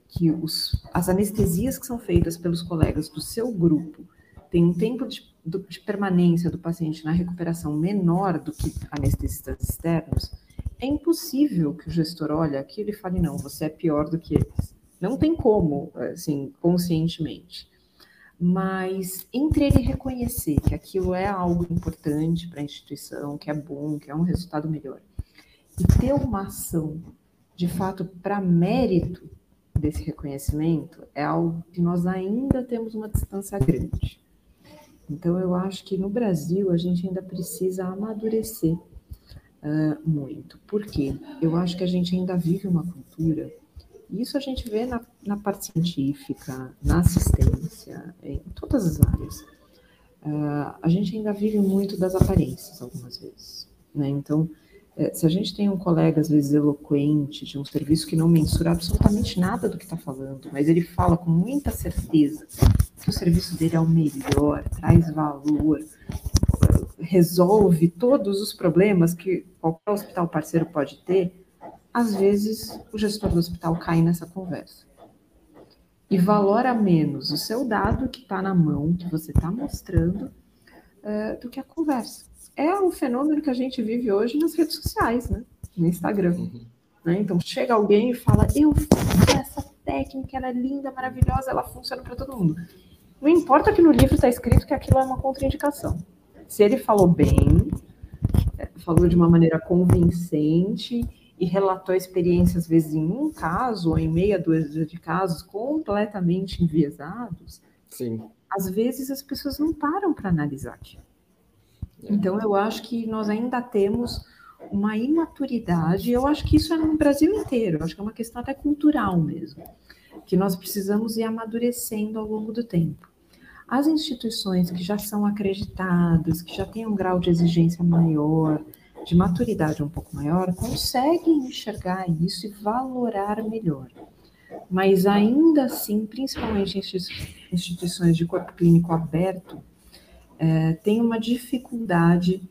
que os, as anestesias que são feitas pelos colegas do seu grupo tem um tempo de, de permanência do paciente na recuperação menor do que anestesistas externos, é impossível que o gestor olhe aquilo e fale, não, você é pior do que eles. Não tem como, assim, conscientemente. Mas entre ele reconhecer que aquilo é algo importante para a instituição, que é bom, que é um resultado melhor, e ter uma ação, de fato, para mérito desse reconhecimento, é algo que nós ainda temos uma distância grande. Então, eu acho que no Brasil a gente ainda precisa amadurecer uh, muito. Por quê? Eu acho que a gente ainda vive uma cultura, isso a gente vê na, na parte científica, na assistência, em todas as áreas. Uh, a gente ainda vive muito das aparências, algumas vezes. Né? Então, eh, se a gente tem um colega, às vezes, eloquente, de um serviço que não mensura absolutamente nada do que está falando, mas ele fala com muita certeza que o serviço dele é o melhor, traz valor, resolve todos os problemas que qualquer hospital parceiro pode ter, às vezes o gestor do hospital cai nessa conversa. E valora menos o seu dado que está na mão, que você está mostrando, uh, do que a conversa. É o fenômeno que a gente vive hoje nas redes sociais, né? no Instagram. Uhum. Né? Então chega alguém e fala: Eu fiz essa técnica, ela é linda, maravilhosa, ela funciona para todo mundo. Não importa que no livro está escrito que aquilo é uma contraindicação. Se ele falou bem, é, falou de uma maneira convincente e relatou a experiência, às vezes, em um caso ou em meia dúzia de casos completamente enviesados, Sim. às vezes as pessoas não param para analisar aquilo. É. Então, eu acho que nós ainda temos uma imaturidade, eu acho que isso é no Brasil inteiro, eu acho que é uma questão até cultural mesmo, que nós precisamos ir amadurecendo ao longo do tempo. As instituições que já são acreditadas, que já têm um grau de exigência maior, de maturidade um pouco maior, conseguem enxergar isso e valorar melhor. Mas ainda assim, principalmente instituições de corpo clínico aberto, é, tem uma dificuldade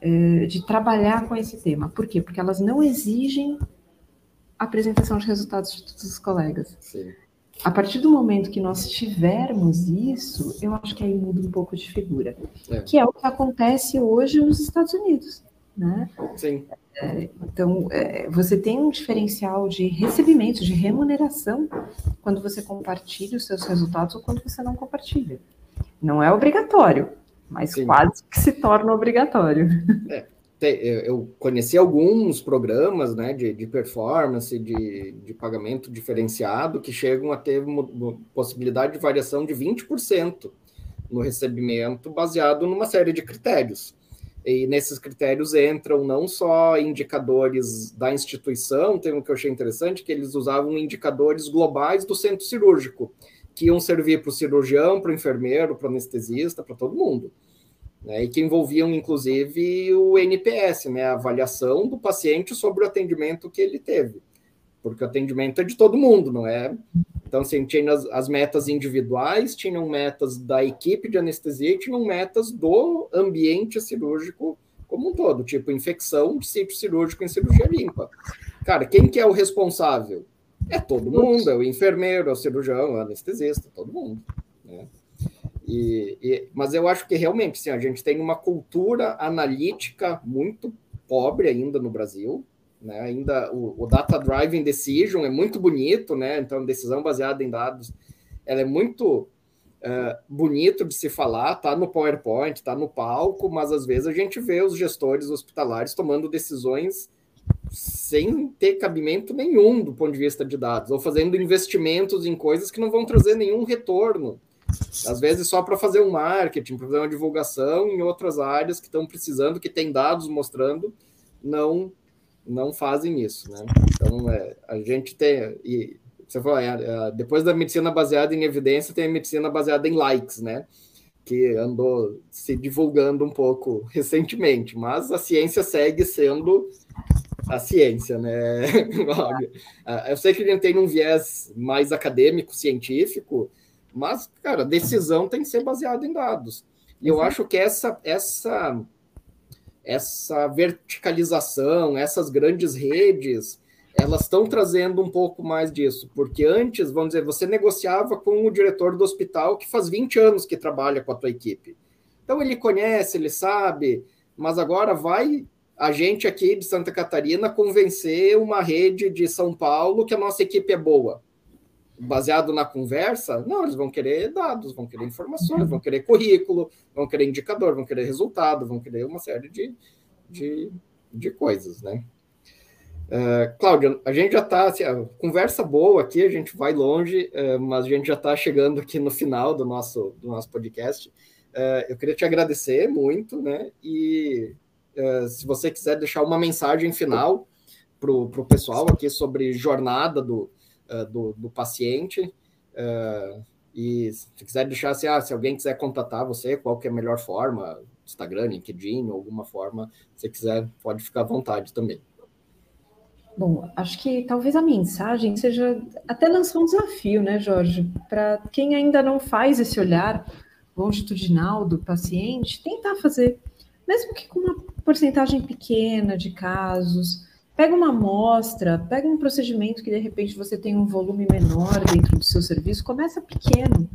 é, de trabalhar com esse tema. Por quê? Porque elas não exigem apresentação de resultados de todos os colegas. Sim. A partir do momento que nós tivermos isso, eu acho que aí muda um pouco de figura. É. Que é o que acontece hoje nos Estados Unidos. Né? Sim. É, então, é, você tem um diferencial de recebimento, de remuneração, quando você compartilha os seus resultados ou quando você não compartilha. Não é obrigatório, mas Sim. quase que se torna obrigatório. É, eu conheci alguns programas né, de, de performance, de, de pagamento diferenciado, que chegam a ter possibilidade de variação de 20% no recebimento, baseado numa série de critérios. E nesses critérios entram não só indicadores da instituição, tem um que eu achei interessante, que eles usavam indicadores globais do centro cirúrgico, que iam servir para o cirurgião, para o enfermeiro, para o anestesista, para todo mundo. Né, e que envolviam, inclusive, o NPS, né, a avaliação do paciente sobre o atendimento que ele teve. Porque o atendimento é de todo mundo, não é então, assim, tinha as, as, metas individuais, tinham metas da equipe de anestesia e tinham metas do ambiente cirúrgico como um todo, tipo infecção sítio cirúrgico em cirurgia limpa. Cara, quem que é o responsável? É todo mundo, é o enfermeiro, é o cirurgião, é o anestesista, todo mundo. Né? E, e, mas eu acho que realmente sim, a gente tem uma cultura analítica muito pobre ainda no Brasil, né? Ainda o, o Data Driving Decision é muito bonito, né? Então, decisão baseada em dados, ela é muito uh, bonito de se falar, tá no PowerPoint, tá no palco, mas às vezes a gente vê os gestores hospitalares tomando decisões sem ter cabimento nenhum do ponto de vista de dados, ou fazendo investimentos em coisas que não vão trazer nenhum retorno. Às vezes só para fazer um marketing, para fazer uma divulgação em outras áreas que estão precisando, que tem dados mostrando, não não fazem isso, né? Então, é, a gente tem. E, você falou, é, é, depois da medicina baseada em evidência, tem a medicina baseada em likes, né? Que andou se divulgando um pouco recentemente, mas a ciência segue sendo a ciência, né? Eu sei que ele tem um viés mais acadêmico, científico, mas, cara, decisão tem que ser baseada em dados. E eu acho que essa, essa essa verticalização, essas grandes redes, elas estão trazendo um pouco mais disso, porque antes, vamos dizer, você negociava com o diretor do hospital que faz 20 anos que trabalha com a tua equipe. Então ele conhece, ele sabe, mas agora vai a gente aqui de Santa Catarina convencer uma rede de São Paulo que a nossa equipe é boa baseado na conversa, não, eles vão querer dados, vão querer informações, vão querer currículo, vão querer indicador, vão querer resultado, vão querer uma série de, de, de coisas, né? Uh, Cláudia, a gente já está, assim, conversa boa aqui, a gente vai longe, uh, mas a gente já está chegando aqui no final do nosso, do nosso podcast. Uh, eu queria te agradecer muito, né? E se você quiser deixar uma mensagem final para o pessoal aqui sobre jornada do, uh, do, do, paciente. Uh, e se quiser deixar, assim, ah, se alguém quiser contatar você, qual que é a melhor forma, Instagram, LinkedIn, alguma forma, se quiser, pode ficar à vontade também. Bom, acho que talvez a mensagem seja até lançar um desafio, né, Jorge? Para quem ainda não faz esse olhar longitudinal do paciente, tentar fazer, mesmo que com uma porcentagem pequena de casos, Pega uma amostra, pega um procedimento que de repente você tem um volume menor dentro do seu serviço, começa pequeno,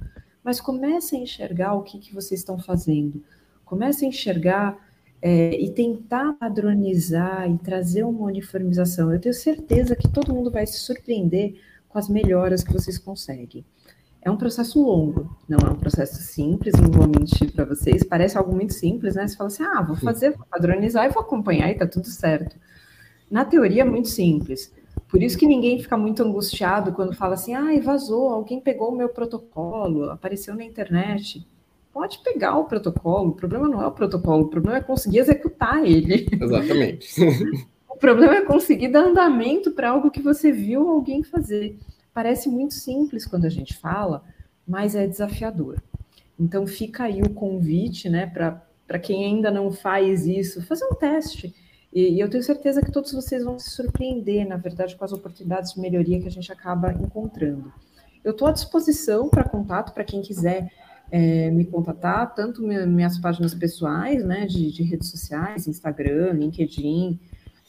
mas comece a enxergar o que, que vocês estão fazendo. Comece a enxergar é, e tentar padronizar e trazer uma uniformização. Eu tenho certeza que todo mundo vai se surpreender com as melhoras que vocês conseguem. É um processo longo, não é um processo simples, não vou mentir para vocês. Parece algo muito simples, né? Você fala assim, ah, vou fazer, vou padronizar e vou acompanhar e tá tudo certo. Na teoria é muito simples. Por isso que ninguém fica muito angustiado quando fala assim, ah, vazou, alguém pegou o meu protocolo, apareceu na internet. Pode pegar o protocolo, o problema não é o protocolo, o problema é conseguir executar ele. Exatamente. o problema é conseguir dar andamento para algo que você viu alguém fazer. Parece muito simples quando a gente fala, mas é desafiador. Então fica aí o convite, né, para quem ainda não faz isso, fazer um teste. E, e, eu tenho certeza que todos vocês vão se surpreender, na verdade, com as oportunidades de melhoria que a gente acaba encontrando. Eu estou à disposição para contato para quem quiser é, me contatar, tanto minhas páginas pessoais, né, de, de redes sociais, Instagram, LinkedIn,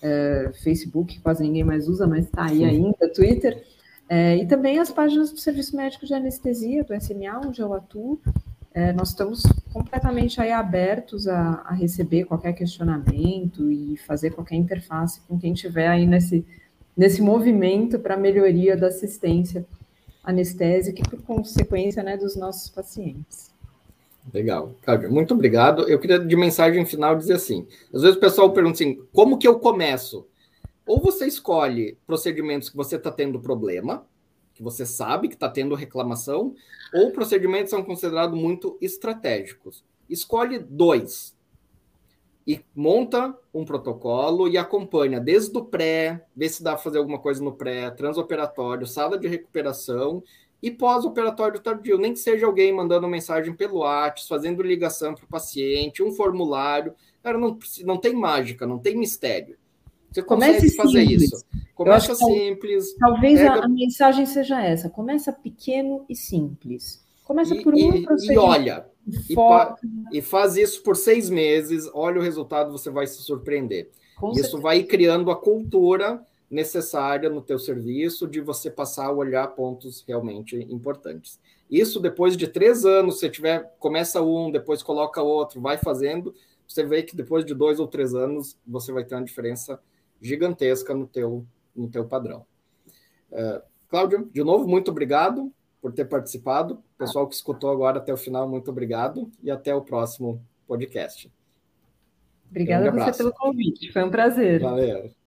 é, Facebook, quase ninguém mais usa, mas está aí ainda, Twitter. É, e também as páginas do Serviço Médico de Anestesia, do SMA, onde eu atuo. É, nós estamos completamente aí abertos a, a, receber qualquer questionamento e fazer qualquer interface com quem tiver aí nesse, nesse movimento para melhoria da assistência anestésica e, por consequência, né, dos nossos pacientes. Legal. Cláudia, muito obrigado. Eu queria, de mensagem final, dizer assim: às vezes o pessoal pergunta assim, como que eu começo? Ou você escolhe procedimentos que você está tendo problema, que você sabe que está tendo reclamação, ou procedimentos são considerados muito estratégicos. Escolhe dois e monta um protocolo e acompanha desde o pré, vê se dá para fazer alguma coisa no pré, transoperatório, sala de recuperação e pós-operatório tardio, nem que seja alguém mandando mensagem pelo WhatsApp, fazendo ligação para o paciente, um formulário. Cara, não, não tem mágica, não tem mistério. Você Comece fazer simples. isso. Começa simples. Talvez pega... a, mensagem seja essa: começa pequeno e simples. Começa por um e, e olha, e, pa, e, faz isso por seis meses. Olha o resultado, você vai se surpreender. Com isso certeza. vai criando a cultura necessária no teu serviço de você passar a olhar pontos realmente importantes. Isso depois de três anos, você tiver começa um, depois coloca outro, vai fazendo, você vê que depois de dois ou três anos você vai ter uma diferença gigantesca no teu, no teu padrão. Uh, Cláudio, de novo, muito obrigado por ter participado. Pessoal que escutou agora até o final, muito obrigado e até o próximo podcast. Obrigada um a você pelo convite, foi um prazer. Valeu.